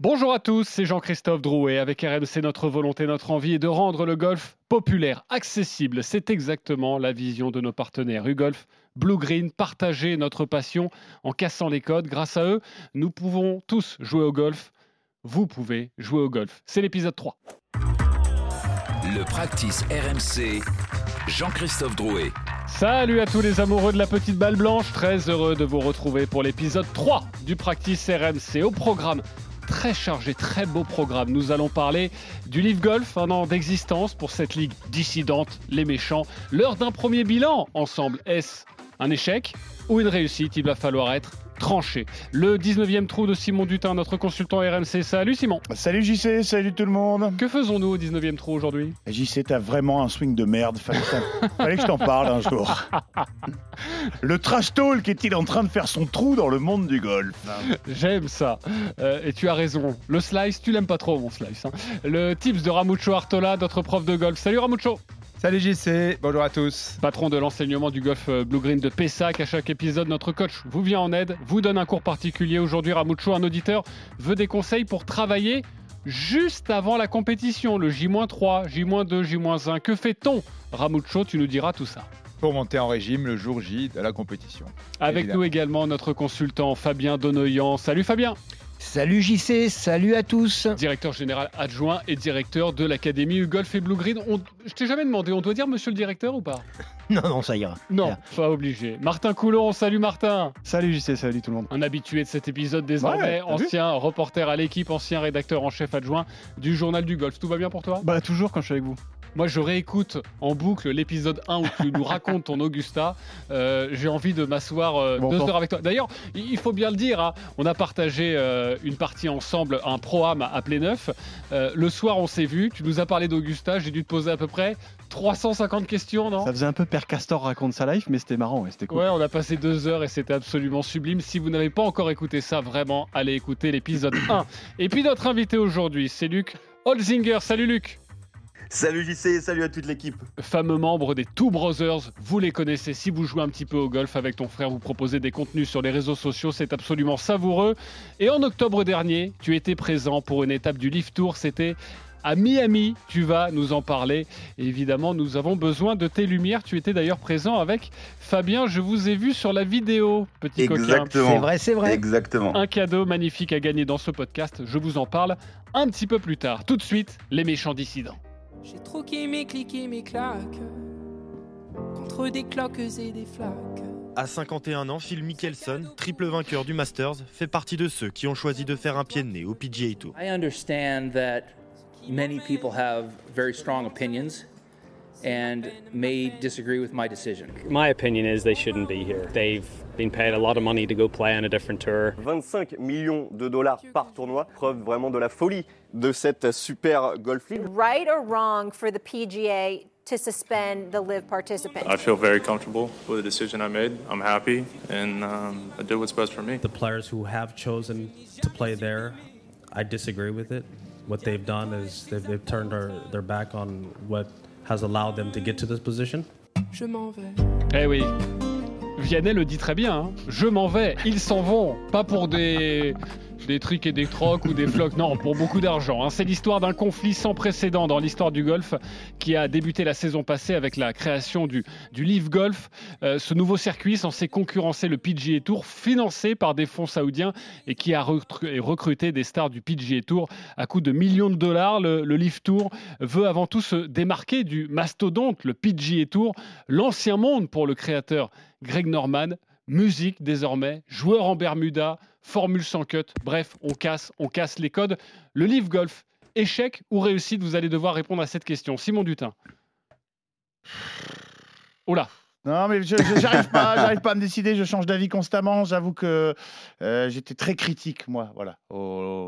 Bonjour à tous, c'est Jean-Christophe Drouet. Avec RMC, notre volonté, notre envie est de rendre le golf populaire, accessible. C'est exactement la vision de nos partenaires. U-Golf, Blue Green, partager notre passion en cassant les codes. Grâce à eux, nous pouvons tous jouer au golf. Vous pouvez jouer au golf. C'est l'épisode 3. Le practice RMC, Jean-Christophe Drouet. Salut à tous les amoureux de la petite balle blanche, très heureux de vous retrouver pour l'épisode 3 du Practice RMC. Au programme, très chargé, très beau programme. Nous allons parler du Live Golf, un an d'existence pour cette ligue dissidente, les méchants. L'heure d'un premier bilan ensemble, est-ce un échec ou une réussite? Il va falloir être tranché. Le 19e trou de Simon Dutin, notre consultant RMC. Salut Simon. Salut JC, salut tout le monde. Que faisons-nous au 19e trou aujourd'hui? JC, t'as vraiment un swing de merde. Fallait, Fallait que je t'en parle un jour. Le trash talk est-il en train de faire son trou dans le monde du golf? J'aime ça. Euh, et tu as raison. Le slice, tu l'aimes pas trop mon slice. hein. Le tips de Ramucho Artola, notre prof de golf. Salut Ramucho. Salut JC, bonjour à tous. Patron de l'enseignement du golf euh, Blue Green de Pessac. À chaque épisode, notre coach vous vient en aide, vous donne un cours particulier. Aujourd'hui, Ramucho, un auditeur, veut des conseils pour travailler juste avant la compétition, le J-3, J-2, J-1. Que fait-on? Ramucho, tu nous diras tout ça. Pour monter en régime le jour J de la compétition. Avec Évidemment. nous également notre consultant Fabien Donoyan. Salut Fabien Salut JC, salut à tous. Directeur général adjoint et directeur de l'Académie U-Golf et Blue Green. On- Je t'ai jamais demandé, on doit dire monsieur le directeur ou pas? Non, non, ça ira. Non, pas obligé. Martin Coulon, salut Martin Salut JC, salut tout le monde. Un habitué de cet épisode désormais, Ouais, ancien reporter à l'équipe, ancien rédacteur en chef adjoint du journal du golf. Tout va bien pour toi? Bah toujours quand je suis avec vous. Moi, je réécoute en boucle l'épisode 1 où tu nous racontes ton Augusta. Euh, J'ai envie de m'asseoir euh, Bon, deux heures avec toi. D'ailleurs, il faut bien le dire, hein, on a partagé euh, une partie ensemble, un pro-am à Pléneuf. Euh, le soir, on s'est vu. Tu nous as parlé d'Augusta. J'ai dû te poser à peu près 350 questions, non? Ça faisait un peu Père Castor raconte sa life, mais c'était marrant, ouais, c'était cool. Ouais, on a passé deux heures et c'était absolument sublime. Si vous n'avez pas encore écouté ça, vraiment, allez écouter l'épisode 1. Et puis notre invité aujourd'hui, c'est Luc Holzinger. Salut Luc Salut JC, salut à toute l'équipe. fameux membre des Two Brothers. Vous les connaissez si vous jouez un petit peu au golf avec ton frère, vous proposez des contenus sur les réseaux sociaux, c'est absolument savoureux. Et en octobre dernier, tu étais présent pour une étape du Lift Tour, c'était à Miami, tu vas nous en parler. Et évidemment, nous avons besoin de tes lumières. Tu étais d'ailleurs présent avec Fabien, je vous ai vu sur la vidéo, petit coquin. Exactement. C'est vrai, c'est vrai. Exactement. Un cadeau magnifique à gagner dans ce podcast, je vous en parle un petit peu plus tard. Tout de suite, les méchants dissidents. J'ai troqué mes clics et mes claques contre des cloques et des flaques. À 51 ans, Phil Mickelson, triple vainqueur du Masters, fait partie de ceux qui ont choisi de faire un pied de nez au PGA Tour. I understand that many people have very strong opinions and may disagree with my decision. My opinion is they shouldn't be here. They've been paid a lot of money to go play on a different tour. 25 millions de dollars par tournoi, preuve vraiment de la folie de cette super golf league. right or wrong for the PGA to suspend the live participants? I feel very comfortable with the decision I made. I'm happy, and um, I did what's best for me. The players who have chosen to play there, I disagree with it. What they've done is they've, they've turned their, their back on what has allowed them to get to this position. Je m'en vais. Eh oui. Vianney le dit très bien. hein. Je m'en vais. Ils s'en vont. Pas pour des des et des trocs ou des flocs. Non, pour beaucoup d'argent. hein. C'est l'histoire d'un conflit sans précédent dans l'histoire du golf qui a débuté la saison passée avec la création du, du Live Golf. Euh, ce nouveau circuit censé concurrencer le PGA Tour, financé par des fonds saoudiens et qui a recruté des stars du PGA Tour à coût de millions de dollars. Le, le Live Tour veut avant tout se démarquer du mastodonte, le PGA Tour, l'ancien monde pour le créateur Greg Norman. Musique désormais, joueur en Bermuda, formule sans cut. Bref, on casse, on casse les codes. Le Live Golf, échec ou réussite Vous allez devoir répondre à cette question. Simon Dutin. Oh là, Non, mais je j'arrive pas, j'arrive pas à me décider. Je change d'avis constamment. J'avoue que euh, j'étais très critique, moi, voilà, au,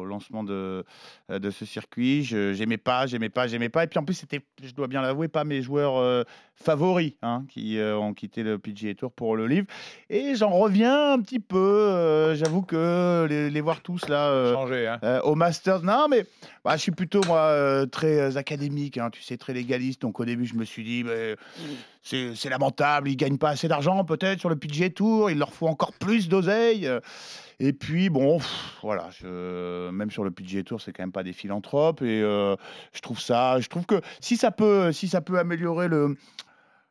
au lancement de, euh, de ce circuit. Je j'aimais pas, j'aimais pas, j'aimais pas. Et puis en plus, c'était, je dois bien l'avouer, pas mes joueurs euh, favoris hein, qui euh, ont quitté le PGA Tour pour le livre. Et j'en reviens un petit peu. euh, J'avoue que les, les voir tous là. euh, hein. au Masters, non, mais bah, je suis plutôt, moi, très académique, hein, tu sais, très légaliste. Donc, au début, je me suis dit, c'est lamentable. Ils gagnent pas assez d'argent peut-être sur le PGA Tour. Il leur faut encore plus d'oseille. Et puis bon, pff, voilà, je- même sur le PGA Tour, c'est quand même pas des philanthropes. Et euh, je trouve ça, je trouve que si ça peut, si ça peut améliorer le,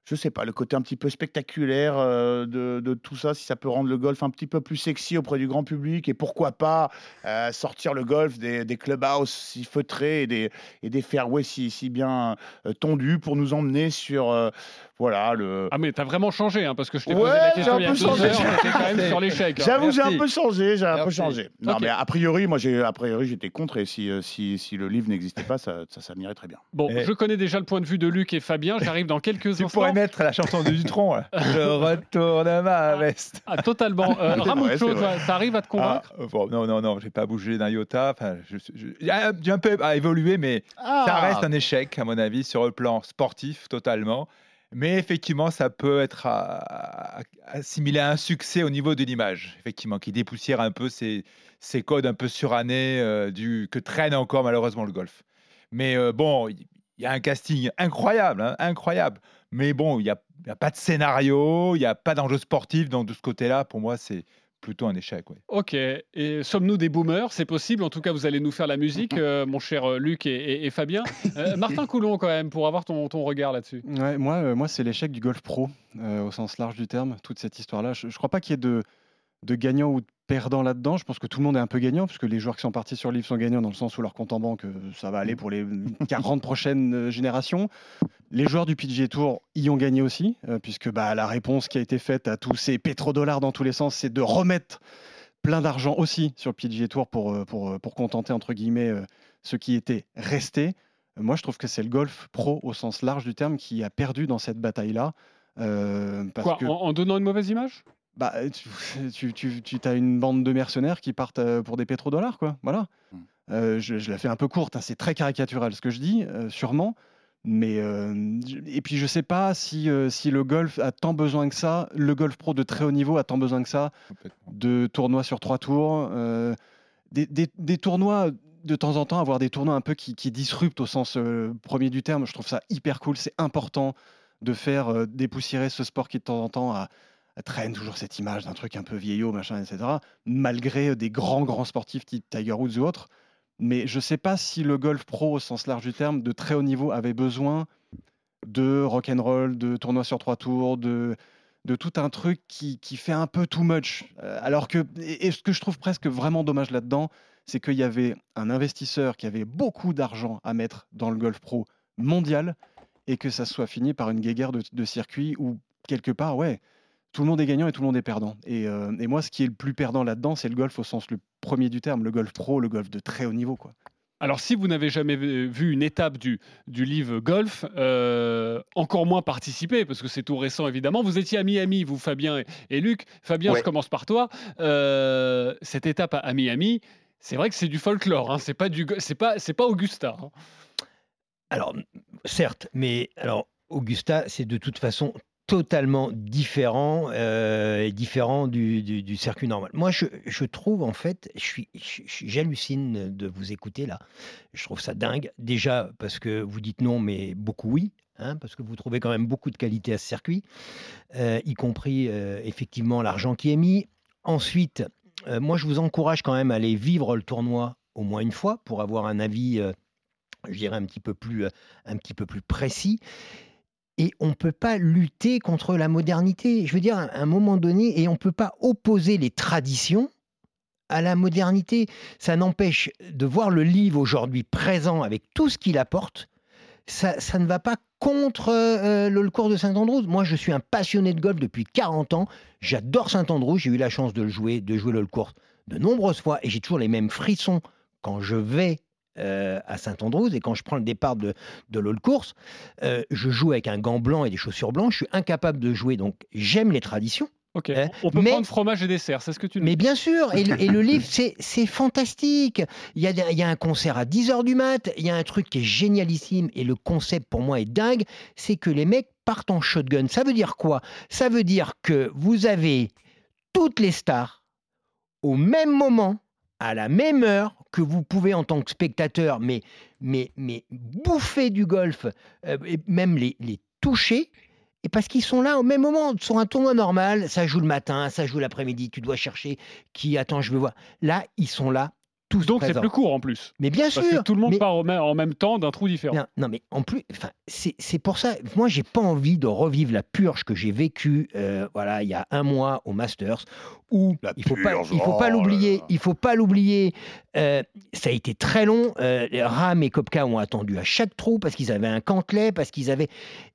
je sais pas, le côté un petit peu spectaculaire euh, de, tout ça, si ça peut rendre le golf un petit peu plus sexy auprès du grand public, et pourquoi pas euh, sortir le golf des, des clubhouses si feutrés et des, fairways si, si bien euh, tondus pour nous emmener sur, euh, voilà, le... Ah mais t'as vraiment changé, hein, parce que je t'ai Ouais, posé la j'ai question un il y a peu deux heures, quand même sur l'échec. hein. J'avoue, j'ai un peu changé, j'ai un peu changé. Non, mais a priori, moi, j'ai, a priori, j'étais contre, et si, euh, si, si le livre n'existait pas, ça, ça, ça m'irait très bien. Bon, je connais déjà le point de vue de Luc et Fabien, j'arrive dans quelques Tu instants. pourrais mettre la chanson de Dutron. là. Je retourne ma veste. Ah, totalement. Euh, Ramucho, toi, t'arrives à te convaincre Ah, bon, non, non, non, j'ai pas bougé d'un iota. Enfin, j'ai un peu à évoluer, mais Ah. ça reste un échec, à mon avis, sur le plan sportif, totalement. Mais effectivement, ça peut être à- assimilé à un succès au niveau de l'image, effectivement, qui dépoussière un peu ces, codes un peu surannés euh, du, que traîne encore malheureusement le golf. Mais euh, bon, il y a un casting incroyable, hein, incroyable. Mais bon, il n'y a, a pas de scénario, il n'y a pas d'enjeu sportif. Donc de ce côté-là, pour moi, c'est plutôt un échec. Ok. Et sommes-nous des boomers? C'est possible. En tout cas, vous allez nous faire la musique, euh, mon cher euh, Luc et, et- et Fabien. Euh, Martin Coulon, quand même, pour avoir ton, ton regard là-dessus. Ouais, moi, euh, moi c'est l'échec du golf pro, euh, au sens large du terme, toute cette histoire-là. Je ne crois pas qu'il y ait de, de gagnants ou de perdants là-dedans. Je pense que tout le monde est un peu gagnant, puisque les joueurs qui sont partis sur le livre sont gagnants dans le sens où leur compte en banque, euh, ça va aller pour les 40 prochaines euh, générations. Les joueurs du PGA Tour y ont gagné aussi, euh, puisque bah, la réponse qui a été faite à tous ces pétrodollars dans tous les sens, c'est de remettre plein d'argent aussi sur le PGA Tour pour, pour, pour contenter, entre guillemets, euh, ceux qui étaient restés. Moi, je trouve que c'est le golf pro au sens large du terme qui a perdu dans cette bataille-là. euh, parce Quoi que, en, en donnant une mauvaise image? Bah, tu, tu, tu, as une bande de mercenaires qui partent euh, pour des pétrodollars, quoi. Voilà. Mm. Euh, je, je la fais un peu courte, hein, c'est très caricatural ce que je dis, euh, sûrement. Mais euh, et puis je sais pas si, euh, si le golf a tant besoin que ça, le golf pro de très haut niveau a tant besoin que ça de tournois sur trois tours, euh, des, des- des tournois de temps en temps, avoir des tournois un peu qui, qui disruptent au sens euh, premier du terme. Je trouve ça hyper cool. C'est important de faire euh, dépoussiérer ce sport qui de temps en temps a- traîne toujours cette image d'un truc un peu vieillot, machin, etc. Malgré des grands grands sportifs type Tiger Woods ou autres. Mais je sais pas si le golf pro au sens large du terme de très haut niveau avait besoin de rock and roll, de tournois sur trois tours, de tout un truc qui, qui fait un peu too much. Euh, alors que, et et ce que je trouve presque vraiment dommage là-dedans, c'est qu'il y avait un investisseur qui avait beaucoup d'argent à mettre dans le golf pro mondial et que ça soit fini par une guéguerre de, de circuit où, quelque part, ouais, tout le monde est gagnant et tout le monde est perdant. Et, euh, et moi, ce qui est le plus perdant là-dedans, c'est le golf au sens le premier du terme, le golf pro, le golf de très haut niveau. Quoi. Alors, si vous n'avez jamais vu une étape du, du livre golf, euh, encore moins participer, parce que c'est tout récent évidemment. Vous étiez à Miami, vous, Fabien et, et Luc. Fabien, Ouais. je commence par toi. Euh, cette étape à, à Miami, c'est vrai que c'est du folklore. Hein, c'est pas du, go- c'est pas, c'est pas Augusta. hein. Alors, certes, mais alors Augusta, c'est de toute façon totalement différent, euh, différent du, du- circuit normal. Moi, je, je trouve en fait, je suis, j'hallucine de vous écouter là. Je trouve ça dingue. Déjà parce que vous dites non, mais beaucoup oui. hein, parce que vous trouvez quand même beaucoup de qualité à ce circuit, euh, y compris euh, effectivement l'argent qui est mis. Ensuite, moi je vous encourage quand même à aller vivre le tournoi au moins une fois pour avoir un avis je dirais un petit peu plus, un petit peu plus précis. Et on ne peut pas lutter contre la modernité. Je veux dire, à un moment donné, et on ne peut pas opposer les traditions à la modernité. Ça n'empêche de voir le livre aujourd'hui présent avec tout ce qu'il apporte. Ça, ça ne va pas contre euh, le, cours de Saint-Andrews. Moi, je suis un passionné de golf depuis 40 ans. J'adore Saint-Andrews. J'ai eu la chance de le jouer, de jouer le cours de nombreuses fois, et j'ai toujours les mêmes frissons quand je vais euh, à Saint-Andrews et quand je prends le départ de, de l'all course, euh, je joue avec un gant blanc et des chaussures blanches. Je suis incapable de jouer, donc j'aime les traditions. Ok. Euh, On peut mais- prendre fromage et dessert, c'est ce que tu nous Mais bien sûr, et le, et le livre, c'est c'est fantastique. Il y, a, il y a un concert à 10h du mat, il y a un truc qui est génialissime, et le concept pour moi est dingue, c'est que les mecs partent en shotgun. Ça veut dire quoi? Ça veut dire que vous avez toutes les stars au même moment, à la même heure, que vous pouvez en tant que spectateur, mais, mais, mais bouffer du golf, euh, même les, les toucher. Et parce qu'ils sont là au même moment. Sur un tournoi normal, ça joue le matin, ça joue l'après-midi, tu dois chercher qui attend, je veux voir. Là, ils sont là tous Donc c'est plus court en plus. Mais bien Parce sûr. que tout le monde mais- part en même temps d'un trou différent. non, non, mais en plus, enfin, c'est c'est pour ça. Moi, j'ai pas envie de revivre la purge que j'ai vécue, euh, voilà, il y a un mois au Masters, où il faut pas, il faut oh pas là l'oublier. Il faut pas l'oublier. euh, ça a été très long. euh, Ram et Kopka ont attendu à chaque trou parce qu'ils avaient un cantelet, parce qu'ils avaient.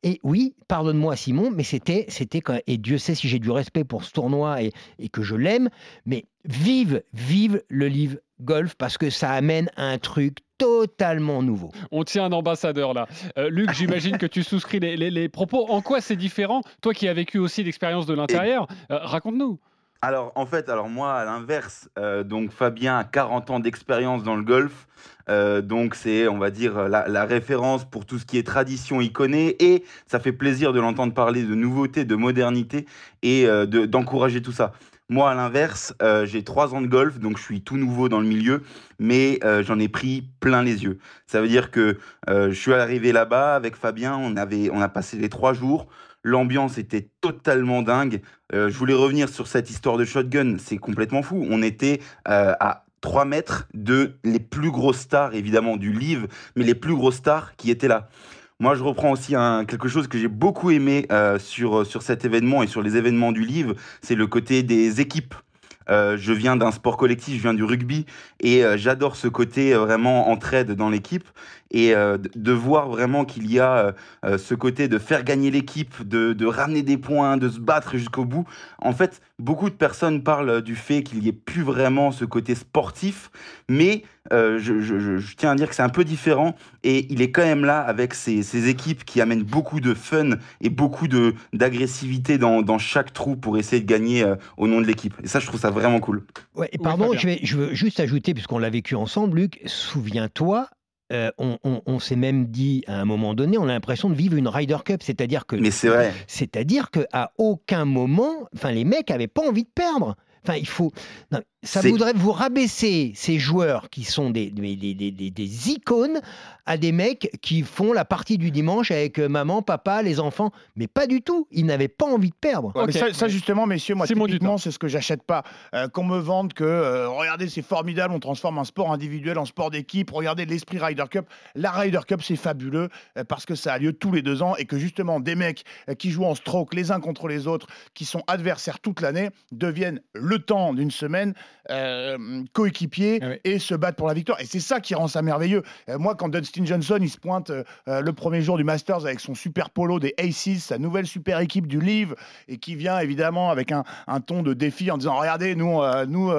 Et oui, pardonne-moi Simon, mais c'était, c'était quand. Et Dieu sait si j'ai du respect pour ce tournoi et, et que je l'aime, mais vive, vive le livre golf parce que ça amène un truc totalement nouveau. On tient un ambassadeur là. Euh, Luc, j'imagine que tu souscris les, les- les propos. En quoi c'est différent Toi qui as vécu aussi l'expérience de l'intérieur, euh, raconte-nous. Alors, en fait, alors moi, à l'inverse, euh, donc Fabien a 40 ans d'expérience dans le golf. Euh, donc, c'est, on va dire, la, la référence pour tout ce qui est tradition, il connaît. Et ça fait plaisir de l'entendre parler de nouveauté, de modernité et euh, de- d'encourager tout ça. Moi, à l'inverse, euh, j'ai trois ans de golf, donc je suis tout nouveau dans le milieu, mais euh, j'en ai pris plein les yeux. Ça veut dire que euh, je suis arrivé là-bas avec Fabien, on, avait, on a passé les trois jours. L'ambiance était totalement dingue. Je voulais revenir sur cette histoire de shotgun, c'est complètement fou. On était à 3 mètres de les plus grosses stars, évidemment, du livre, mais les plus grosses stars qui étaient là. Moi, je reprends aussi quelque chose que j'ai beaucoup aimé euh, sur, sur cet événement et sur les événements du livre, c'est le côté des équipes. Euh, je viens d'un sport collectif, je viens du rugby et euh, j'adore ce côté euh, vraiment entraide dans l'équipe et euh, de- voir vraiment qu'il y a euh, euh, ce côté de faire gagner l'équipe, de, de ramener des points, de se battre jusqu'au bout. En fait, beaucoup de personnes parlent du fait qu'il n'y ait plus vraiment ce côté sportif, mais euh, je, je- je- je tiens à dire que c'est un peu différent et il est quand même là avec ses, ses équipes qui amènent beaucoup de fun et beaucoup de d'agressivité dans, dans chaque trou pour essayer de gagner euh, au nom de l'équipe. Et ça, je trouve ça vraiment cool. Ouais, et pardon, je, vais, je veux juste ajouter, puisqu'on l'a vécu ensemble, Luc, souviens-toi, euh, on, on- on s'est même dit à un moment donné, on a l'impression de vivre une Ryder Cup, c'est-à-dire que. Mais c'est vrai. C'est-à-dire qu'à aucun moment, enfin, les mecs avaient pas envie de perdre. Enfin, il faut. non, ça voudrait vous rabaisser ces joueurs qui sont des, des, des- des- icônes à des mecs qui font la partie du dimanche avec euh, maman, papa, les enfants. Mais pas du tout. Ils n'avaient pas envie de perdre. Mais ça, ça, justement, messieurs, moi, typiquement, c'est ce que j'achète pas. Euh, qu'on me vende que, euh, regardez, c'est formidable, on transforme un sport individuel en sport d'équipe, regardez l'esprit Ryder Cup. La Ryder Cup, c'est fabuleux euh, parce que ça a lieu tous les deux ans et que, justement, des mecs euh, qui jouent en stroke les uns contre les autres, qui sont adversaires toute l'année, deviennent le temps d'une semaine euh, coéquipiers et se battent pour la victoire. Et c'est ça qui rend ça merveilleux. Euh, moi, quand Dustin Johnson, il se pointe euh, euh, le premier jour du Masters avec son super polo des Aces, sa nouvelle super équipe du Live, et qui vient évidemment avec un, un ton de défi en disant regardez, nous, nous,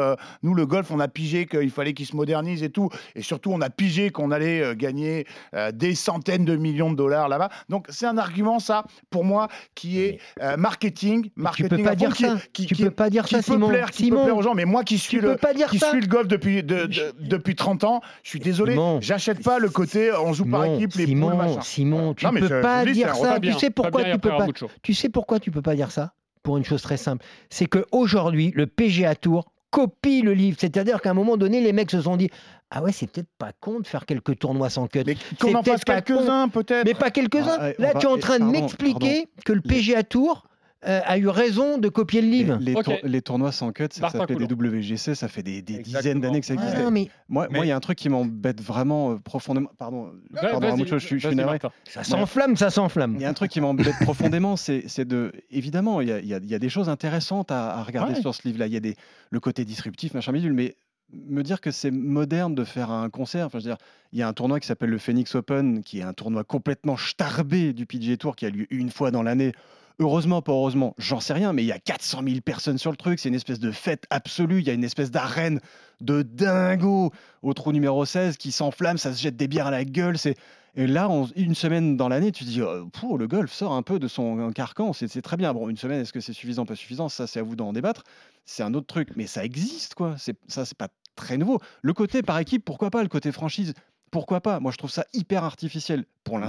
nous le golf, on a pigé qu'il fallait qu'il se modernise et tout, et surtout on a pigé qu'on allait gagner des centaines de millions de dollars là-bas. Donc c'est un argument ça pour moi qui est marketing, marketing. peux pas fond, dire qui- ça. qui- Tu qui- peux pas dire ça, Simon. plaire, qui Simon, peut plaire aux gens, mais moi qui suis tu le, peux pas dire qui ça. suis le golf depuis de- de- depuis 30 ans, je suis désolé, j'achète pas le côté on joue par équipe les Simon, poules machin. Simon, tu Non, mais peux je- pas dire ça. Tu sais pourquoi tu peux pas. Tu sais pourquoi tu peux pas dire ça? Pour une chose très simple, c'est que aujourd'hui le PGA Tour copie le livre. C'est-à-dire qu'à un moment donné, les mecs se sont dit. Ah ouais, c'est peut-être pas con de faire quelques tournois sans cut. Mais qu'on en fasse quelques-uns, peut-être. Mais pas quelques-uns. Ah, ouais, Là, va- tu es en train de m'expliquer que le PGA Tour euh, a eu raison de copier le livre. Les, tour- les tournois sans cut, ça s'appelait des WGC, ça fait des, des dizaines d'années que ça Ah, existe. mais- Moi, Mais- moi, il y a un truc qui m'embête vraiment euh, profondément. Pardon, Ouais, pardon, Ramucho, je, suis- je suis navré. Ça s'enflamme, ça s'enflamme. Il y a un truc qui m'embête profondément, c'est c'est de. Évidemment, il y y y a des choses intéressantes à, à regarder Ouais. sur ce livre-là. Il y a des, le côté disruptif, machin bidule, mais me dire que c'est moderne de faire un concert. Enfin, je veux dire, il y a un tournoi qui s'appelle le Phoenix Open, qui est un tournoi complètement starbé du PGA Tour, qui a lieu une fois dans l'année. Heureusement, pas heureusement, j'en sais rien, mais il y a 400 000 personnes sur le truc. C'est une espèce de fête absolue. Il y a une espèce d'arène de dingo au trou numéro 16 qui s'enflamme, ça se jette des bières à la gueule. C'est et là, on- une semaine dans l'année, tu te dis, euh, Pouh, le golf sort un peu de son carcan, c'est c'est très bien. Bon, une semaine, est-ce que c'est suffisant, pas suffisant Ça, c'est à vous d'en débattre. C'est un autre truc, mais ça existe, quoi. C'est ça, c'est pas très nouveau. Le côté par équipe, pourquoi pas Le côté franchise, pourquoi pas Moi, je trouve ça hyper artificiel pour Mmh.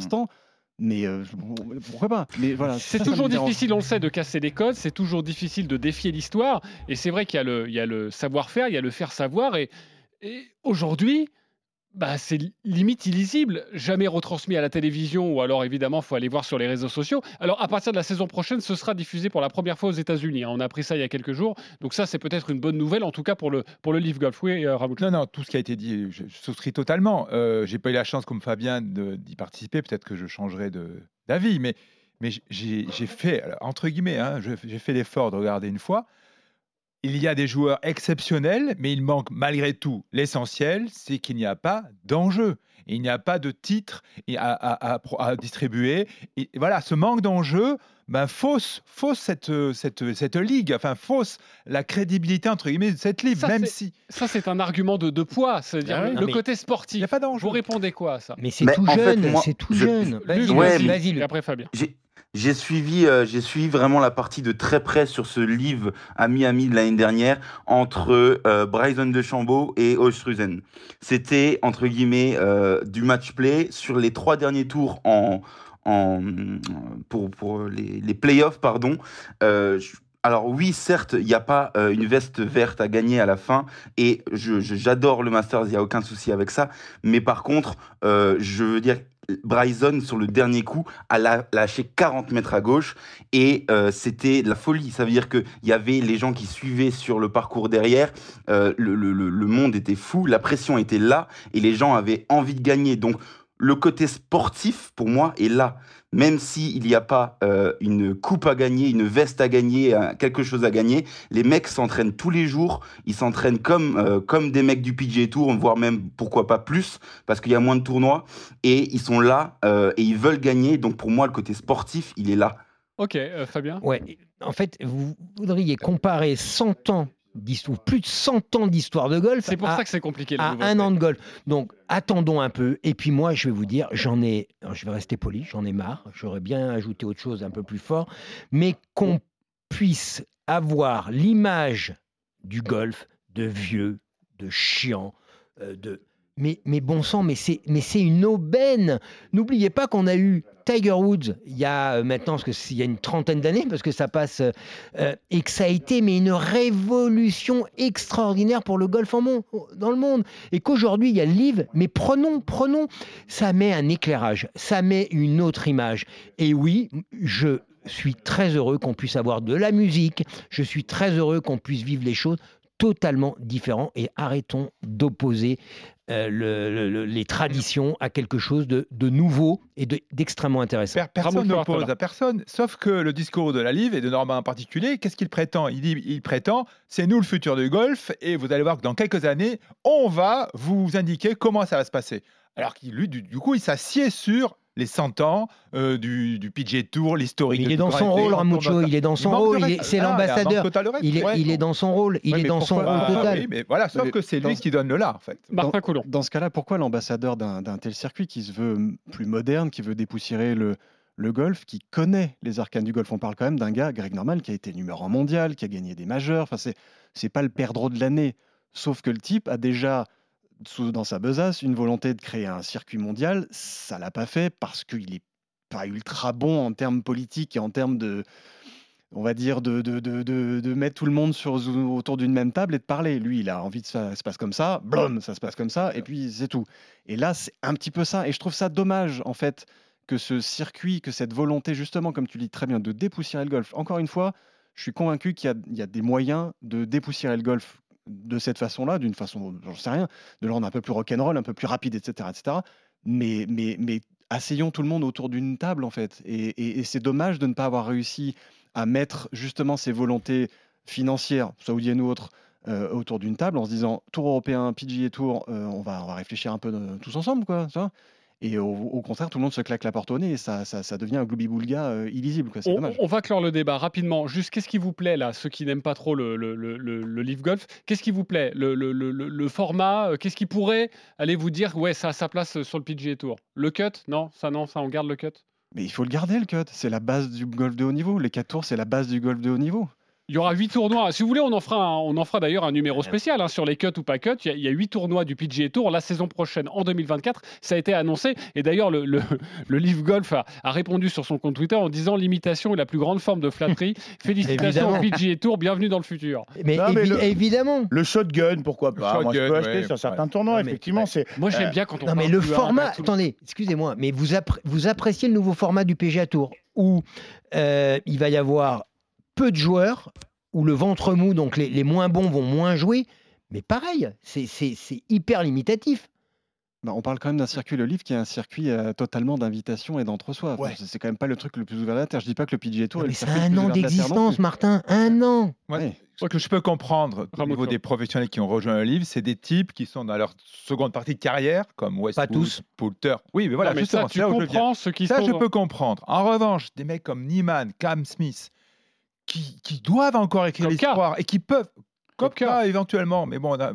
Mais euh, pourquoi pas? Mais voilà, C'est toujours difficile, on le sait, de casser les codes, c'est toujours difficile de défier l'histoire, et c'est vrai qu'il y a le, il y a le savoir-faire, il y a le faire savoir, et, et aujourd'hui, bah, c'est li- limite illisible, jamais retransmis à la télévision ou alors évidemment faut aller voir sur les réseaux sociaux. Alors à partir de la saison prochaine, ce sera diffusé pour la première fois aux États-Unis. hein. On a appris ça il y a quelques jours, donc ça c'est peut-être une bonne nouvelle en tout cas pour le pour le Live Golf. Oui, euh. Non, non, tout ce qui a été dit, je, souscris totalement. Euh, j'ai pas eu la chance, comme Fabien, d'y participer. Peut-être que je changerai d'avis, mais, mais j'ai fait, entre guillemets, hein, j'ai fait l'effort de regarder une fois. Il y a des joueurs exceptionnels, mais il manque malgré tout l'essentiel, c'est qu'il n'y a pas d'enjeu. Il n'y a pas de titre à, à- à pro- à distribuer. Et voilà, ce manque d'enjeu ben, fausse, fausse cette, cette, cette ligue, enfin fausse la crédibilité entre guillemets de cette ligue, Ça, même c'est- si Ça c'est un argument de, de poids, c'est-à-dire Ah oui. le, mais- côté sportif. il n'y a pas d'enjeu. Vous répondez quoi à ça? Mais c'est tout en fait, jeune, moi, c'est tout je- jeune. Vas-y, Ouais, vas-y, après Fabien. J'ai suivi, euh, j'ai suivi vraiment la partie de très près sur ce livre à Miami de l'année dernière entre euh, Bryson DeChambeau et Ostruzen. C'était entre guillemets euh, du match play sur les trois derniers tours en, pour, les, les playoffs pardon. Alors oui, certes, il n'y a pas une veste verte à gagner à la fin, et j'adore le Masters, il n'y a aucun souci avec ça. Mais par contre, je veux dire, Bryson, sur le dernier coup, a lâché 40 mètres à gauche et euh, c'était de la folie. Ça veut dire qu'il y avait les gens qui suivaient sur le parcours derrière. euh, le- le- le monde était fou, la pression était là et les gens avaient envie de gagner. Donc, le côté sportif, pour moi, est là. Même s'il n'y a pas euh, une coupe à gagner, une veste à gagner, quelque chose à gagner, les mecs s'entraînent tous les jours. Ils s'entraînent comme, euh, comme des mecs du PGA Tour, voire même pourquoi pas plus, parce qu'il y a moins de tournois. Et ils sont là euh, et ils veulent gagner. Donc pour moi, le côté sportif, il est là. Ok, euh, Fabien? Ouais, en fait, vous voudriez comparer 100 ans plus de 100 ans d'histoire de golf C'est pour à, ça que c'est compliqué. à un an de golf. Donc, attendons un peu. Et puis moi, je vais vous dire, j'en ai, je vais rester poli, j'en ai marre. J'aurais bien ajouté autre chose un peu plus fort, mais qu'on puisse avoir l'image du golf de vieux, de chiant, euh, de mais, bon sang, mais c'est, mais c'est une aubaine. N'oubliez pas qu'on a eu Tiger Woods il y a euh, maintenant, parce que il y a une trentaine d'années, parce que ça passe, et que ça a été mais une révolution extraordinaire pour le golf en dans le monde. Et qu'aujourd'hui il y a le livre, mais prenons, prenons, ça met un éclairage, ça met une autre image. Et oui, je suis très heureux qu'on puisse avoir de la musique, je suis très heureux qu'on puisse vivre les choses totalement différents et arrêtons d'opposer euh, le- le- le- les traditions à quelque chose de, de nouveau et de- d'extrêmement intéressant. Per- Personne n'oppose à personne, sauf que le discours de la Live et de Normand en particulier, qu'est-ce qu'il prétend? Il dit, il prétend, c'est nous le futur du golf, et vous allez voir que dans quelques années, on va vous indiquer comment ça va se passer. Alors qu'il lui, du, du coup, il s'assied sur les 100 ans euh, du, du PGA Tour, l'historique. Il de est tout dans son rôle, Ramucho, il est dans son rôle, il est- c'est Ah, il l'ambassadeur. Il est, il est dans son rôle, il est dans son rôle Ah, total. oui, mais voilà, sauf Mais que c'est dans- lui qui donne le là, en fait. Martin Coulon. Dans ce cas-là, pourquoi l'ambassadeur d'un d'un tel circuit qui se veut plus moderne, qui veut dépoussiérer le, le golf, qui connaît les arcanes du golf? On parle quand même d'un gars, Greg Norman, qui a été numéro un mondial, qui a gagné des majeurs. Enfin, c'est c'est pas le perdreau de l'année. Sauf que le type a déjà sous- dans sa besace une volonté de créer un circuit mondial. Ça l'a pas fait parce qu'il est pas ultra bon en termes politiques et en termes de on va dire, de, de, de, de, mettre tout le monde sur, autour d'une même table et de parler. Lui, il a envie de ça, ça se passe comme ça, blum, ça se passe comme ça, et puis c'est tout. Et là, c'est un petit peu ça. Et je trouve ça dommage, en fait, que ce circuit, que cette volonté, justement, comme tu dis très bien, de dépoussiérer le golf. Encore une fois, je suis convaincu qu'il y y a des moyens de dépoussiérer le golf de cette façon-là, d'une façon, j'en sais rien, de le un peu plus rock'n'roll, un peu plus rapide, etc. etc. Mais, mais, asseyons tout le monde autour d'une table, en fait. Et, c'est dommage de ne pas avoir réussi à mettre justement ces volontés financières, saoudiennes ou autres, euh, autour d'une table en se disant Tour européen, PGA Tour, euh, on, va, on va réfléchir un peu euh, tous ensemble, quoi. vois. Et au, au contraire, tout le monde se claque la porte au nez et ça, ça, ça devient un gloubi-boulga euh, illisible. quoi. On, dommage. on va clore le débat rapidement. Juste, qu'est-ce qui vous plaît là, ceux qui n'aiment pas trop le, le, le, le- le Leaf Golf? Qu'est-ce qui vous plaît le, le- le- le- le format euh, Qu'est-ce qui pourrait aller vous dire, ouais, ça a sa place euh, sur le PGA Tour? Le cut? Non, ça non, ça on garde le cut? Mais il faut le garder, le cut. C'est la base du golf de haut niveau. Les quatre tours, c'est la base du golf de haut niveau. Il y aura huit tournois. Si vous voulez, on en fera, un- on en fera d'ailleurs un numéro spécial hein, sur les cuts ou pas cuts. Il y a- huit tournois du PGA Tour la saison prochaine, en 2024. Ça a été annoncé. Et d'ailleurs, le, le, le Live Golf a, a répondu sur son compte Twitter en disant l'imitation est la plus grande forme de flatterie. Félicitations au. PGA Tour. Bienvenue dans le futur. Mais, Non, mais évi- le- évidemment. Le shotgun, pourquoi pas? Moi, je shotgun, peux acheter ouais, sur certains ouais. tournois, Non, mais- effectivement. c'est Moi, j'aime euh, bien quand on Non, mais le format, attendez, excusez-moi, mais vous, appré- vous appréciez le nouveau format du PGA Tour où euh, il va y avoir peu de joueurs, où le ventre mou, donc les, les moins bons vont moins jouer, mais pareil, c'est- c'est c'est hyper limitatif. Bah, on parle quand même d'un circuit le livre qui est un circuit euh, totalement d'invitation et d'entre-soi. Enfin, Ouais. c'est- C'est quand même pas le truc le plus ouvert de la terre. Je dis pas que le PGA Tour Mais c'est un an d'existence, plus. Martin, un an. Moi, Ouais. Ce que je peux comprendre au niveau des professionnels qui ont rejoint le livre, c'est des types qui sont dans leur seconde partie de carrière, comme Westwood, tous. Poulter. Oui, mais voilà, Non, mais justement, ça, c'est tu là où je veux venir. comprends ceux qui Ça, sont. je peux comprendre. En revanche, des mecs comme Neiman, Cam Smith, qui, qui doivent encore écrire l'histoire et qui peuvent, Kopka. Kopka éventuellement, mais bon, on a-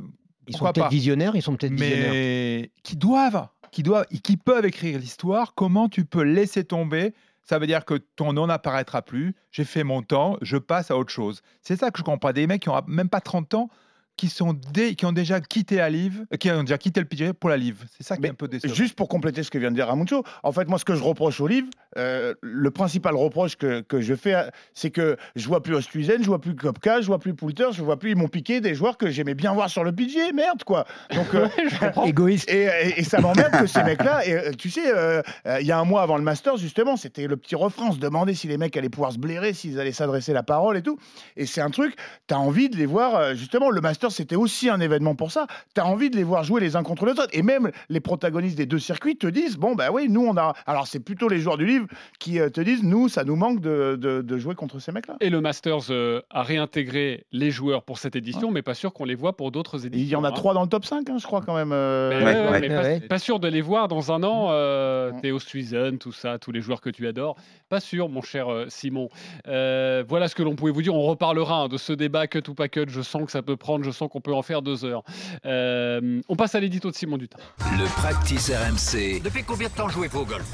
Ils sont peut-être pas visionnaires, ils sont peut-être visionnaires. mais qui doivent, qui doivent, et qui peuvent écrire l'histoire. Comment tu peux laisser tomber Ça veut dire que ton nom n'apparaîtra plus. J'ai fait mon temps, je passe à autre chose. C'est ça que je comprends. Des mecs qui ont même pas 30 ans, qui sont dé- qui ont déjà quitté la live, euh, qui ont déjà quitté le PGA pour la live. C'est ça qui Mais est un peu décevant. Juste pour compléter ce que vient de dire Ramucho, en fait, moi, ce que je reproche au livre, euh, le principal reproche que, que je fais, c'est que je vois plus Ostuizen, je vois plus Kopka, je vois plus Poulter, je vois plus, ils m'ont piqué des joueurs que j'aimais bien voir sur le PGA, merde, quoi. Donc, euh, Égoïste. et, et- et ça m'emmerde que ces mecs-là, et, euh, tu sais, euh, euh, il y a un mois avant le Masters, justement, c'était le petit refrain, on se demandait si les mecs allaient pouvoir se blairer, s'ils allaient s'adresser la parole et tout. Et c'est un truc, tu as envie de les voir, justement, le Masters, c'était aussi un événement pour ça. Tu as envie de les voir jouer les uns contre les autres. Et même les protagonistes des deux circuits te disent, bon, bah oui, nous, on a. Alors, c'est plutôt les joueurs du livre qui euh, te disent, nous, ça nous manque de, de- de jouer contre ces mecs-là. Et le Masters euh, a réintégré les joueurs pour cette édition, mais pas sûr qu'on les voit pour d'autres éditions. Il y en a hein. trois dans le top 5, hein, je crois, quand même. euh, Mais, Ouais, ouais, ouais, ouais. mais Ouais, pas, ouais. pas sûr de les voir dans un an. Euh, Ouais. Théo Suizen, tout ça, tous les joueurs que tu adores. Pas sûr, mon cher Simon. Euh, voilà ce que l'on pouvait vous dire. On reparlera hein, de ce débat cut ou pas cut. Je sens que ça peut prendre, je sens qu'on peut en faire deux heures. Euh, on passe à l'édito de Simon Dutin. Le practice RMC. Depuis combien de temps jouez-vous au golf?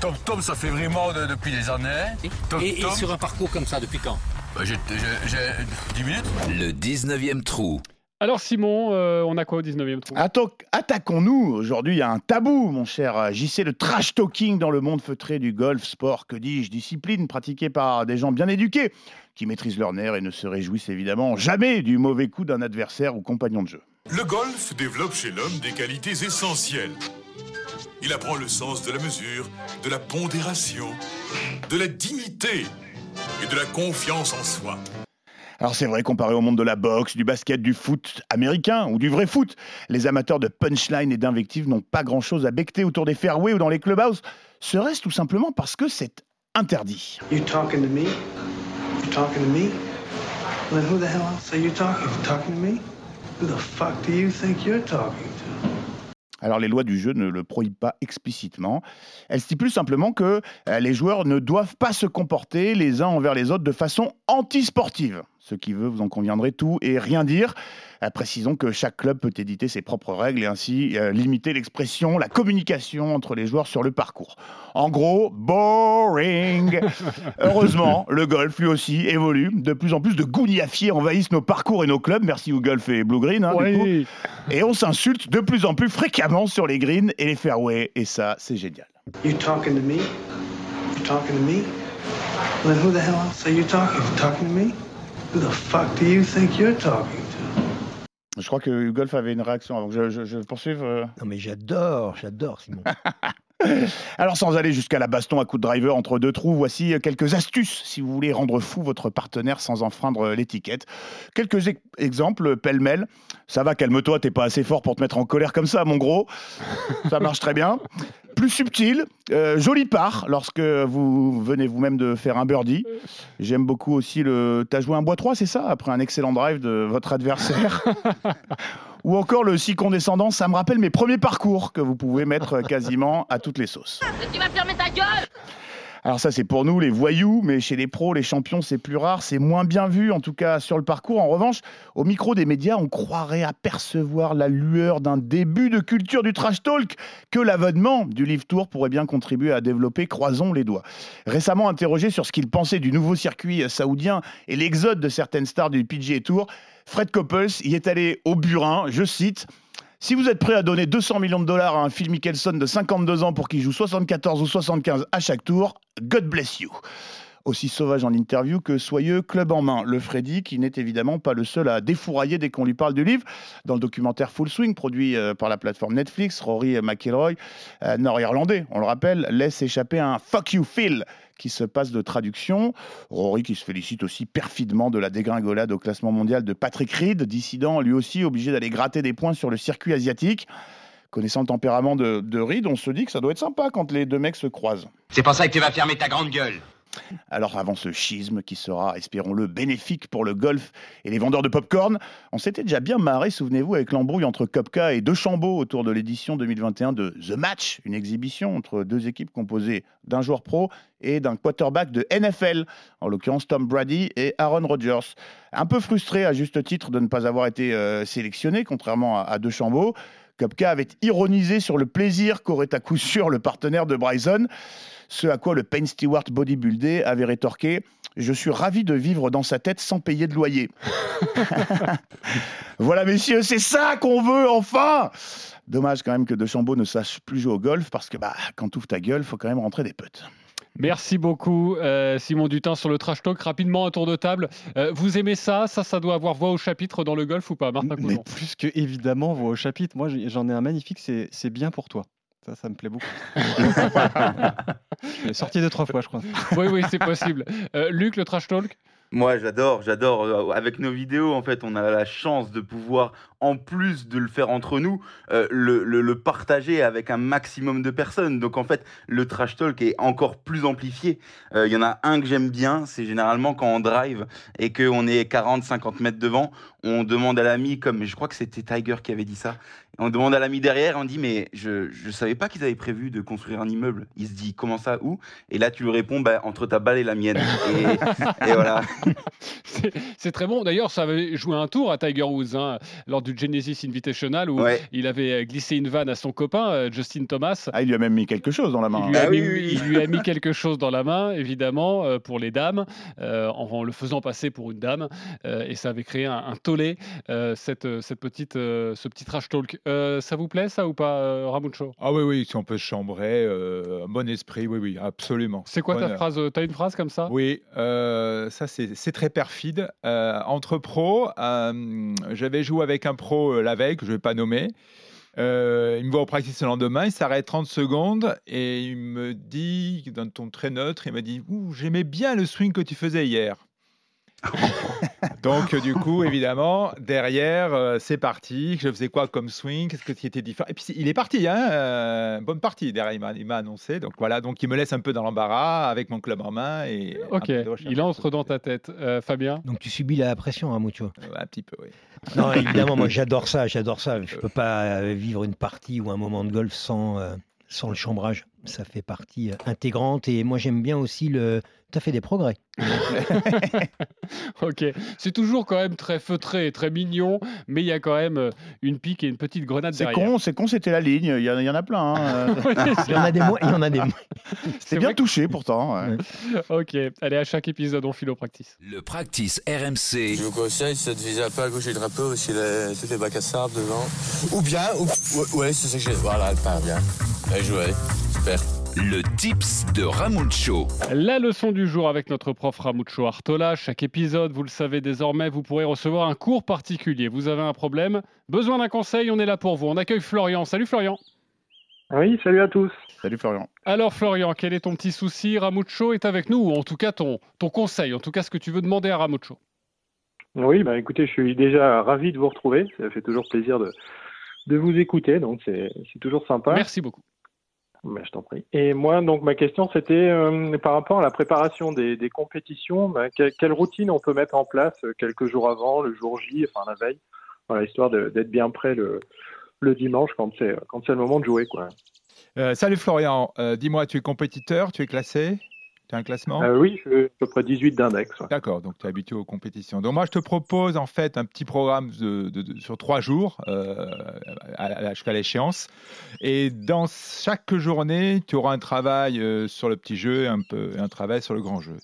Tom Tom, ça fait vraiment de- depuis des années. Tom et, et Tom, sur un parcours comme ça, depuis quand? Bah, j'ai 10 minutes. Le 19e trou. Alors Simon, euh, on a quoi au 19e trou? Atta- Attaquons-nous. Aujourd'hui, il y a un tabou, mon cher JC, le trash talking dans le monde feutré du golf, sport, que dis-je, discipline pratiquée par des gens bien éduqués, qui maîtrisent leur nerfs et ne se réjouissent évidemment jamais du mauvais coup d'un adversaire ou compagnon de jeu. Le golf développe chez l'homme des qualités essentielles. Il apprend le sens de la mesure, de la pondération, de la dignité et de la confiance en soi. Alors c'est vrai, comparé au monde de la boxe, du basket, du foot américain ou du vrai foot, les amateurs de punchline et d'invectives n'ont pas grand-chose à becter autour des fairways ou dans les clubhouses, serait-ce tout simplement parce que c'est interdit? You talking to me? You talking to me? Well, then who the hell else are you talking to? Talking to me? Who the fuck do you think you're talking to? Alors les lois du jeu ne le prohibent pas explicitement. Elles stipulent simplement que euh, les joueurs ne doivent pas se comporter les uns envers les autres de façon antisportive. Ce qui veut, vous en conviendrez, tout et rien dire. Euh, précisons que chaque club peut éditer ses propres règles et ainsi euh, limiter l'expression, la communication entre les joueurs sur le parcours. En gros, boring. Heureusement, le golf lui aussi évolue. De plus en plus de gougnafiers envahissent nos parcours et nos clubs. Merci au golf et Blue Green. hein, du Oui. coup. Et on s'insulte de plus en plus fréquemment sur les greens et les fairways. Et ça, c'est génial. You talking to me? You talking to me? Well, then who the hell else are you? Talking to me? Who the fuck do you think you're talking to? Je crois que Golf avait une réaction avant que je, je, je poursuive. euh. Non mais j'adore, j'adore Simon. Alors sans aller jusqu'à la baston à coup de driver entre deux trous, voici quelques astuces si vous voulez rendre fou votre partenaire sans enfreindre l'étiquette. Quelques ex- exemples pêle-mêle. Ça va, calme-toi, t'es pas assez fort pour te mettre en colère comme ça, mon gros. Ça marche très bien. Plus subtil, euh, joli part lorsque vous venez vous-même de faire un birdie. J'aime beaucoup aussi le. T'as joué un bois 3, c'est ça Après un excellent drive de votre adversaire? Ou encore le si condescendant, ça me rappelle mes premiers parcours que vous pouvez mettre quasiment à toutes les sauces. Alors ça c'est pour nous les voyous, mais chez les pros, les champions c'est plus rare, c'est moins bien vu en tout cas sur le parcours. En revanche, au micro des médias, on croirait apercevoir la lueur d'un début de culture du trash talk que l'avènement du Live Tour pourrait bien contribuer à développer. Croisons les doigts. Récemment interrogé sur ce qu'il pensait du nouveau circuit saoudien et l'exode de certaines stars du PGA Tour, Fred Couples y est allé au burin, je cite. Si vous êtes prêt à donner 200 millions de dollars à un Phil Mickelson de 52 ans pour qu'il joue 74 ou 75 à chaque tour, God bless you. Aussi sauvage en interview que soyeux, club en main. Le Freddy, qui n'est évidemment pas le seul à défourailler dès qu'on lui parle du livre. Dans le documentaire Full Swing, produit euh, par la plateforme Netflix, Rory McIlroy, euh, nord-irlandais, on le rappelle, laisse échapper un Fuck you Phil qui se passe de traduction. Rory qui se félicite aussi perfidement de la dégringolade au classement mondial de Patrick Reed, dissident lui aussi obligé d'aller gratter des points sur le circuit asiatique. Connaissant le tempérament de, de Reed, on se dit que ça doit être sympa quand les deux mecs se croisent. C'est pour ça que tu vas fermer ta grande gueule. Alors avant ce schisme qui sera, espérons-le, bénéfique pour le golf et les vendeurs de popcorn, on s'était déjà bien marré, souvenez-vous, avec l'embrouille entre Kopka et Dechambeau autour de l'édition 2021 de The Match, une exhibition entre deux équipes composées d'un joueur pro et d'un quarterback de NFL, en l'occurrence Tom Brady et Aaron Rodgers. Un peu frustré à juste titre de ne pas avoir été euh, sélectionné, contrairement à, à Dechambeau, Kopka avait ironisé sur le plaisir qu'aurait à coup sûr le partenaire de Bryson. Ce à quoi le Payne Stewart bodybuildé avait rétorqué Je suis ravi de vivre dans sa tête sans payer de loyer. voilà, messieurs, c'est ça qu'on veut enfin Dommage quand même que De Chambaud ne sache plus jouer au golf parce que bah, quand ouvres ta gueule, faut quand même rentrer des putes. Merci beaucoup, euh, Simon Dutin, sur le trash talk. Rapidement, un tour de table. Euh, vous aimez ça? Ça, ça doit avoir voix au chapitre dans le golf ou pas, Martin Mais plus que évidemment, voix au chapitre. Moi, j'en ai un magnifique, c'est c'est bien pour toi. Ça, ça me plaît beaucoup. Je l'ai sorti deux, trois fois, je crois. Oui, oui, c'est possible. Euh, Luc, le trash talk? Moi, j'adore, j'adore. Avec nos vidéos, en fait, on a la chance de pouvoir, en plus de le faire entre nous, euh, le, le- le partager avec un maximum de personnes. Donc, en fait, le trash talk est encore plus amplifié. Euh, Il y en a un que j'aime bien, c'est généralement quand on drive et qu'on est 40, 50 mètres devant, on demande à l'ami, comme je crois que c'était Tiger qui avait dit ça, on demande à l'ami derrière, on dit mais je je savais pas qu'ils avaient prévu de construire un immeuble. Il se dit comment ça où? Et là tu lui réponds bah, entre ta balle et la mienne. Et, et voilà. C'est- C'est très bon. D'ailleurs, ça avait joué un tour à Tiger Woods hein, lors du Genesis Invitational où Ouais. il avait euh, glissé une vanne à son copain, euh, Justin Thomas. Ah, il lui a même mis quelque chose dans la main. Il lui, a Ah mis, oui, oui, oui. il lui a mis quelque chose dans la main, évidemment, euh, pour les dames, euh, en, en le faisant passer pour une dame. euh, et ça avait créé un, un tollé, euh, cette, cette petite, euh, ce petit trash talk. Euh, ça vous plaît, ça, ou pas, euh, Ramucho Ah oui, oui, si on peut se chambrer, euh, un bon esprit, oui, oui, absolument. C'est quoi ta phrase T'as une phrase comme ça? Oui, euh, ça c'est c'est très perfide. Euh, entre pros, euh, j'avais joué avec un pro euh, la veille, que je ne vais pas nommer. Euh, il me voit au practice le lendemain, il s'arrête 30 secondes et il me dit, d'un ton très neutre, il m'a dit J'aimais bien le swing que tu faisais hier. Donc, euh, du coup, évidemment, derrière, euh, c'est parti. Je faisais quoi comme swing? Qu'est-ce que qui était différent? Et puis, il est parti, hein euh, bonne partie. Derrière, il m'a- il m'a annoncé. Donc, voilà, donc il me laisse un peu dans l'embarras avec mon club en main. Et Ok, il entre dans ta tête. Euh, Fabien? Donc tu subis la pression, hein, Mucho. Un petit peu, oui. Non, évidemment, moi j'adore ça, j'adore ça. Je peux pas vivre une partie ou un moment de golf sans, euh, sans le chambrage. Ça fait partie euh, intégrante et moi j'aime bien aussi le. Tu as fait des progrès. Ok, c'est toujours quand même très feutré et très mignon, mais il y a quand même euh, une pique et une petite grenade C'est derrière. con, c'est con, c'était la ligne. Il y, en- il y en a plein. hein. Il y en a des moins, il y en a des moins. C'était bien touché pourtant. ouais. Ok, allez, à chaque épisode, on file au practice. Le practice RMC. Je vous conseille, c'est de viser un peu à gauche du drapeau, aussi les, toutes les bacs à sable devant. Ou bien, ou, ouais, ouais, c'est ça que j'ai. Voilà, elle part bien. Bien joué, super. Le tips de Ramucho. La leçon du jour avec notre prof Ramucho Artola. Chaque épisode, vous le savez désormais, vous pourrez recevoir un cours particulier. Vous avez un problème, besoin d'un conseil, on est là pour vous. On accueille Florian. Salut Florian. Oui, salut à tous. Salut Florian. Alors Florian, quel est ton petit souci Ramucho est avec nous, ou en tout cas ton, ton conseil, en tout cas ce que tu veux demander à Ramucho. Oui, bah écoutez, je suis déjà ravi de vous retrouver. Ça fait toujours plaisir de, de vous écouter, donc c'est c'est toujours sympa. Merci beaucoup. Je t'en prie. Et moi, donc ma question, c'était euh, par rapport à la préparation des, des compétitions. bah, que- quelle routine on peut mettre en place euh, quelques jours avant, le jour J, enfin la veille, voilà, histoire d'être bien prêt le, le dimanche quand c'est le moment de jouer, quoi. Euh, salut Florian, dis-moi, tu es compétiteur, tu es classé? Tu as un classement Euh, oui, je à peu près 18 d'index. ouais. D'accord, donc tu es habitué aux compétitions. Donc moi, je te propose en fait un petit programme de, de- de- sur trois jours euh, jusqu'à l'échéance. Et dans chaque journée, tu auras un travail euh, sur le petit jeu et un, peu, un travail sur le grand jeu.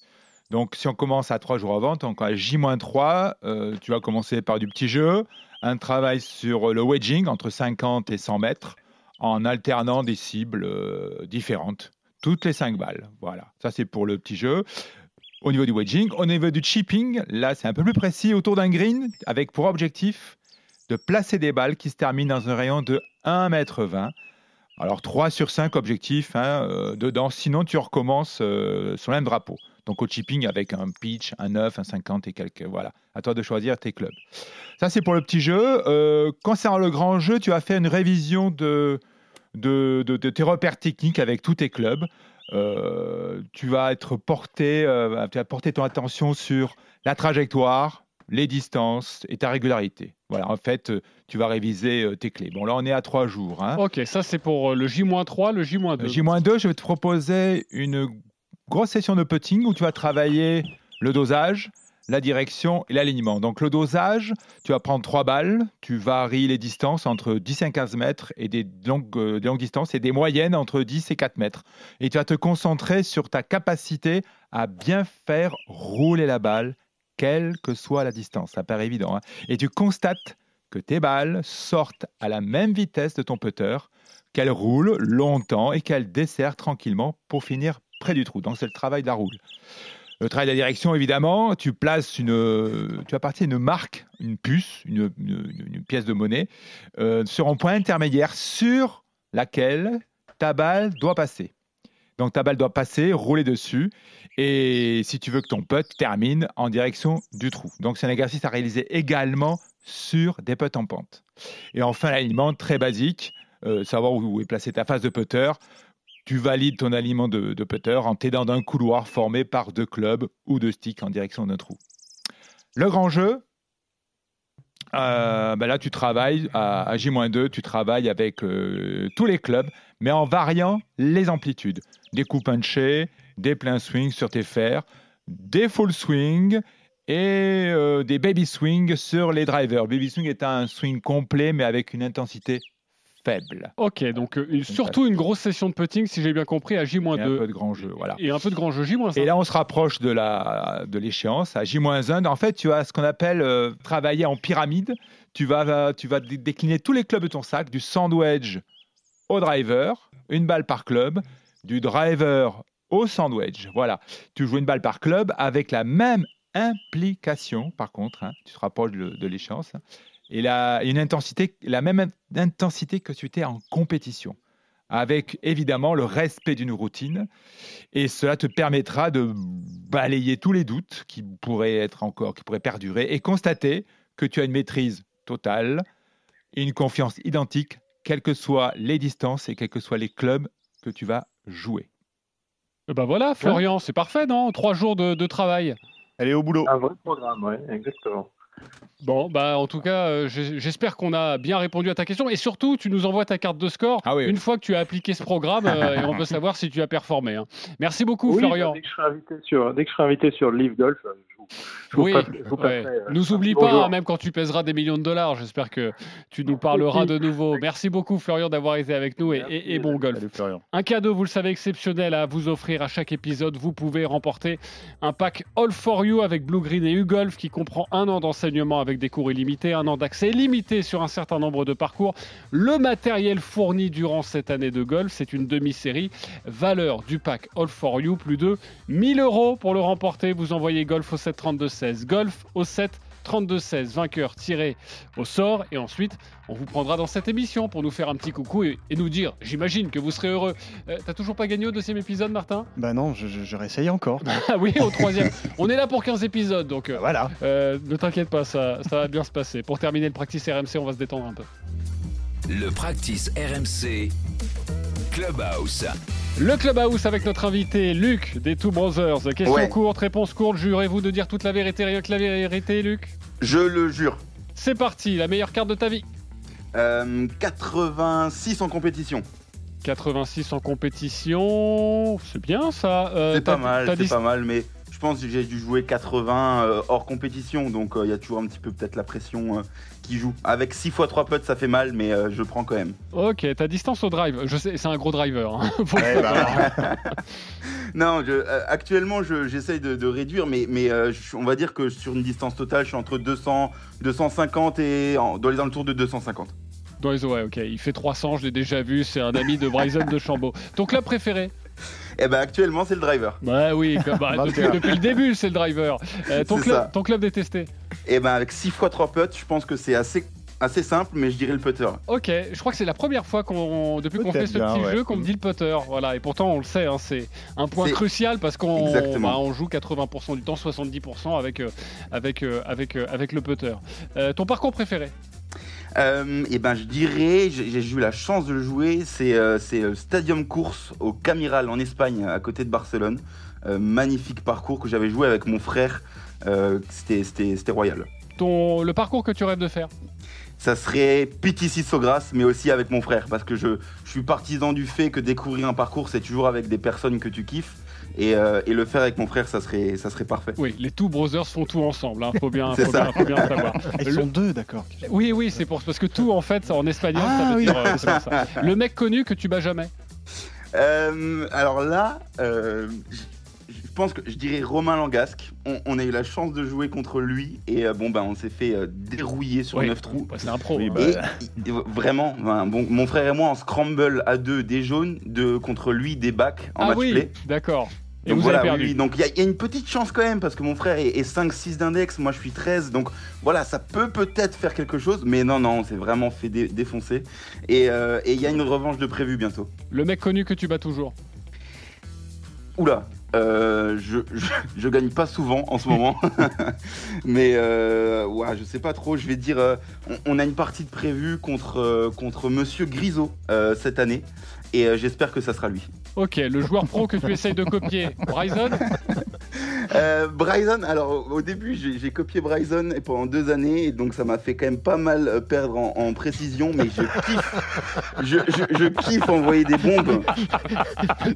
Donc si on commence à trois jours avant, donc à J-3, euh, tu vas commencer par du petit jeu, un travail sur le wedging entre 50 et 100 mètres en alternant des cibles différentes. Toutes les 5 balles. Voilà. Ça, c'est pour le petit jeu. Au niveau du wedging, au niveau du chipping, là, c'est un peu plus précis autour d'un green avec pour objectif de placer des balles qui se terminent dans un rayon de 1m20. Alors 3 sur 5 objectifs hein, euh, dedans, sinon tu recommences euh, sur le même drapeau. Donc au chipping avec un pitch, un 9, un 50 et quelques. Voilà, à toi de choisir tes clubs. Ça c'est pour le petit jeu. Euh, concernant le grand jeu, tu as fait une révision de, de, de- de tes repères techniques avec tous tes clubs. Euh, tu vas être porté, euh, tu vas porter ton attention sur la trajectoire, les distances et ta régularité. Voilà, en fait, euh, tu vas réviser tes clés. Bon, là, on est à trois jours. hein. Ok, ça c'est pour le J-3, le J-2. Euh, J-2, je vais te proposer une grosse session de putting où tu vas travailler le dosage, la direction et l'alignement. Donc le dosage, tu vas prendre trois balles, tu varies les distances entre 10 et 15 mètres et des longues, euh, des longues distances et des moyennes entre 10 et 4 mètres. Et tu vas te concentrer sur ta capacité à bien faire rouler la balle, quelle que soit la distance. Ça paraît évident. hein. Et tu constates que tes balles sortent à la même vitesse de ton putter, qu'elles roulent longtemps et qu'elles desserrent tranquillement pour finir près du trou. Donc c'est le travail de la roule. Le travail de la direction, évidemment, tu places une, tu as parti une marque, une puce, une pièce de monnaie euh, sur un point intermédiaire sur laquelle ta balle doit passer. Donc ta balle doit passer, rouler dessus, et si tu veux que ton putt termine en direction du trou. Donc c'est un exercice à réaliser également sur des putts en pente. Et enfin l'alignement très basique, euh, savoir où est placée ta phase de putter. Tu valides ton alignement de, de putter en t'aidant d'un couloir formé par deux clubs ou deux sticks en direction d'un trou. Le grand jeu, euh, ben là tu travailles à, à J-2, tu travailles avec euh, tous les clubs, mais en variant les amplitudes. Des coups punchés, des pleins swings sur tes fers, des full swings et euh, des baby swings sur les drivers. Baby swing est un swing complet mais avec une intensité faible. Ok, donc euh, surtout une grosse session de putting, si j'ai bien compris, à J-2. Et un peu de grand jeu, voilà. Et un peu de grand jeu J-1. Et là, on se rapproche de la de l'échéance à J-1. En fait, tu as ce qu'on appelle euh, travailler en pyramide. Tu vas, tu vas dé- décliner tous les clubs de ton sac, du sandwich au driver, une balle par club, du driver au sandwich. Voilà. Tu joues une balle par club avec la même implication, par contre, hein, tu te rapproches de, de l'échéance, hein, et la, une intensité, la même in- intensité que tu étais en compétition avec évidemment le respect d'une routine. Et cela te permettra de balayer tous les doutes qui pourraient être encore, qui pourraient perdurer, et constater que tu as une maîtrise totale et une confiance identique, quelles que soient les distances et quels que soient les clubs que tu vas jouer. Eh ben voilà, Florian, c'est parfait, non? Trois jours de, de travail. Elle est au boulot. Un vrai programme, ouais, exactement. Bon, bah en tout cas, euh, j'espère qu'on a bien répondu à ta question. Et surtout, tu nous envoies ta carte de score une fois que tu as appliqué ce programme euh, et on peut savoir si tu as performé. hein. Merci beaucoup, Oui, Florian. bah, dès, que je serai invité sur, dès que je serai invité sur le Live Golf, Oui, passe- je vous ouais. passerai, euh, nous oublie pas, bonjour. hein, même quand tu pèseras des millions de dollars. J'espère que tu nous parleras de nouveau. Merci beaucoup, Florian, d'avoir été avec nous et, et- et bon golf. Un cadeau, vous le savez, exceptionnel à vous offrir à chaque épisode. Vous pouvez remporter un pack All for You avec Blue Green et U-Golf qui comprend un an d'enseignement avec des cours illimités, un an d'accès illimité sur un certain nombre de parcours. Le matériel fourni durant cette année de golf, c'est une demi-série. Valeur du pack All for You, plus de 1000 euros pour le remporter. Vous envoyez Golf au 7 32 16. Golf au 7 32 16. Vainqueur tiré au sort. Et ensuite, on vous prendra dans cette émission pour nous faire un petit coucou et, et nous dire, j'imagine que vous serez heureux. Euh, T'as toujours pas gagné au deuxième épisode, Martin? Bah non, je, je, je réessaye encore. ah oui, au troisième. On est là pour 15 épisodes, donc euh, voilà. euh, ne t'inquiète pas, ça, ça va bien se passer. Pour terminer le practice RMC, on va se détendre un peu. Le practice RMC Clubhouse. Le Clubhouse avec notre invité Luc des Two Brothers. Question Ouais. courte, réponse courte. Jurez-vous de dire toute la vérité, rien que la vérité, Luc Je le jure. C'est parti, la meilleure carte de ta vie. Euh, 86 en compétition. 86 en compétition, c'est bien ça. Euh, C'est pas mal, c'est pas mal, mais pense que j'ai dû jouer 80 euh, hors compétition, donc euh, il y a toujours un petit peu peut-être la pression euh, qui joue. Avec 6 x 3 putts, ça fait mal, mais euh, je prends quand même. Ok, ta distance au drive, je sais, c'est un gros driver. hein. Ouais, bah, savoir. Non, je- euh, actuellement, je- j'essaye de, de réduire, mais, mais euh, je- on va dire que sur une distance totale, je suis entre 200, 250 et en- dans les alentours de 250. Dans les ouais, ok, il fait 300, je l'ai déjà vu, c'est un ami de Bryson de Chambaud. Ton club préféré? Et ben actuellement, c'est le driver. Bah oui, comme- bah, depuis, 21. depuis le début, c'est le driver. Euh, ton, club, ça. ton club détesté Et ben avec 6 x 3 putts, je pense que c'est assez, assez simple, mais je dirais le putter. Ok, je crois que c'est la première fois qu'on, depuis qu'on fait ce bien, petit ouais. jeu qu'on me dit le putter. Voilà, et pourtant on le sait, hein, c'est un point C'est- crucial parce qu'on Exactement. bah, on joue 80% du temps, 70% avec, euh, avec, euh, avec, euh, avec le putter. Euh, ton parcours préféré? Euh, et ben je dirais, j'ai eu la chance de le jouer, c'est euh, le Stadium Course au Camiral en Espagne, à côté de Barcelone. Euh, magnifique parcours que j'avais joué avec mon frère. Euh, c'était royal. ton, Le parcours que tu rêves de faire? Ça serait PTC Sogras, mais aussi avec mon frère, parce que je, je suis partisan du fait que découvrir un parcours, c'est toujours avec des personnes que tu kiffes. Et, euh, et le faire avec mon frère, ça serait, ça serait parfait. Oui, les Two Brothers font tout ensemble, hein, faut bien, faut ça. bien, faut bien le savoir. Ils Le- sont deux, d'accord. Oui, oui, c'est pour parce que tout en fait en espagnol, Ah, ça veut oui. dire euh, ça. Le mec connu que tu bats jamais. Euh, alors là, euh, pense que je dirais Romain Langasque. On, on a eu la chance de jouer contre lui et euh, bon ben on s'est fait euh, dérouiller sur Oui, 9 trous. bah, c'est un pro. Et hein. vraiment, ben, bon, mon frère et moi en scramble à deux des jaunes, de contre lui des bacs en ah match oui, play. d'accord. Et Donc vous voilà, avez oui, perdu. oui. donc il y, a- il y a une petite chance quand même parce que mon frère est, est 5-6 d'index, moi je suis 13, donc voilà, ça peut peut-être faire quelque chose, mais non, non, on s'est vraiment fait dé- défoncer. Et euh, et il y a une revanche de prévu bientôt. Le mec connu que tu bats toujours. Oula, euh, je, gagne pas souvent en ce moment, mais euh, ouais, je sais pas trop. Je vais dire, euh, on, a une partie de prévue contre euh, contre Monsieur Grisot cette année, et j'espère que ça sera lui. Ok, le joueur pro que tu essayes de copier, Bryson? Euh, Bryson, alors au- début j'ai copié Bryson et pendant deux années, et donc ça m'a fait quand même pas mal euh, perdre en, en précision, mais je kiffe, je, je- je kiffe envoyer des bombes.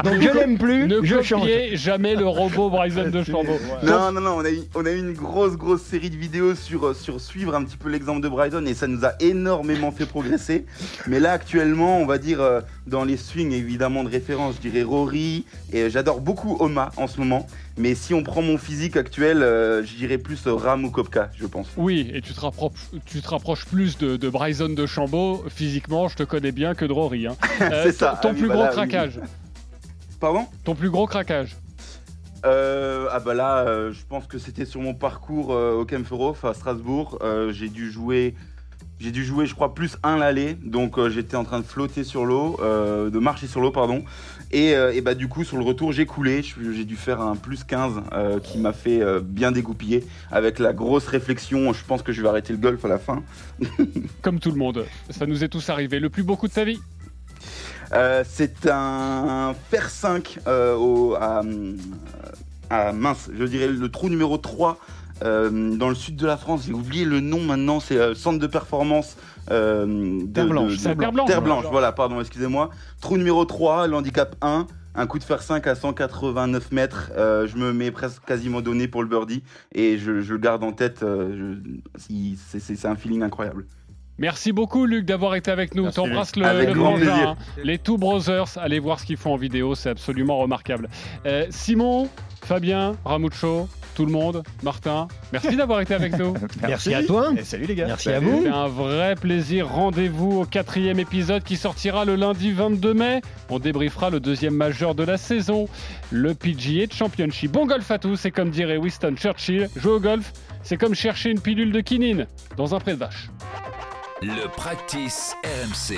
Donc je l'aime plus, Ne je copiez jamais le robot Bryson de Chambaud. Non, non, non, on a, eu, on a eu une grosse, grosse série de vidéos sur, euh, sur suivre un petit peu l'exemple de Bryson et ça nous a énormément fait progresser. Mais là, actuellement, on va dire dans les swings évidemment de référence, je dirais Rory et j'adore beaucoup Oma en ce moment. Mais si on prend mon physique actuel, euh, je dirais plus euh, Ram ou Kopka, je pense. Oui, et tu te rapproches, tu te rapproches plus de, de Bryson de Chambaud physiquement, je te connais bien, que de Rory. hein. Euh, C'est ça. Ton Ah plus bah gros là, oui. craquage. Pardon? Ton plus gros craquage. Euh, ah bah là, euh, je pense que c'était sur mon parcours euh, au Kempferhof à Strasbourg. Euh, j'ai dû jouer, j'ai dû jouer, je crois, plus un l'aller. Donc euh, j'étais en train de flotter sur l'eau, euh, de marcher sur l'eau, pardon. Et, euh, et bah du coup, sur le retour, j'ai coulé. J'ai dû faire un plus 15 euh, qui m'a fait euh, bien dégoupiller. Avec la grosse réflexion, je pense que je vais arrêter le golf à la fin. Comme tout le monde, ça nous est tous arrivé. Le plus beau coup de ta vie? Euh, c'est un fer 5 euh, au, à, à- mince, je dirais le trou numéro 3 euh, dans le sud de la France. J'ai oublié le nom maintenant, c'est centre de performance. Euh, de- Terre Blanche, de- de- Terre Blanche. Terre Blanche, voilà, pardon, excusez-moi. Trou numéro 3, l'handicap 1. Un coup de fer 5 à 189 mètres, Euh, je me mets presque quasiment donné pour le birdie et je, je le garde en tête. euh, c'est- un feeling incroyable. Merci beaucoup Luc d'avoir été avec nous. Merci, T'embrasses Luc. le, Avec le grand plaisir. hein. Les Two Brothers, allez voir ce qu'ils font en vidéo, c'est absolument remarquable. Euh, Simon, Fabien, Ramucho, tout le monde, Martin, merci d'avoir été avec nous. Merci à toi. Et salut les gars. Merci à vous. C'était un vrai plaisir. Rendez-vous au quatrième épisode qui sortira le lundi 22 mai. On débriefera le deuxième majeur de la saison, le PGA Championship. Bon golf à tous et comme dirait Winston Churchill, jouer au golf, c'est comme chercher une pilule de quinine dans un pré de vache. Le practice RMC.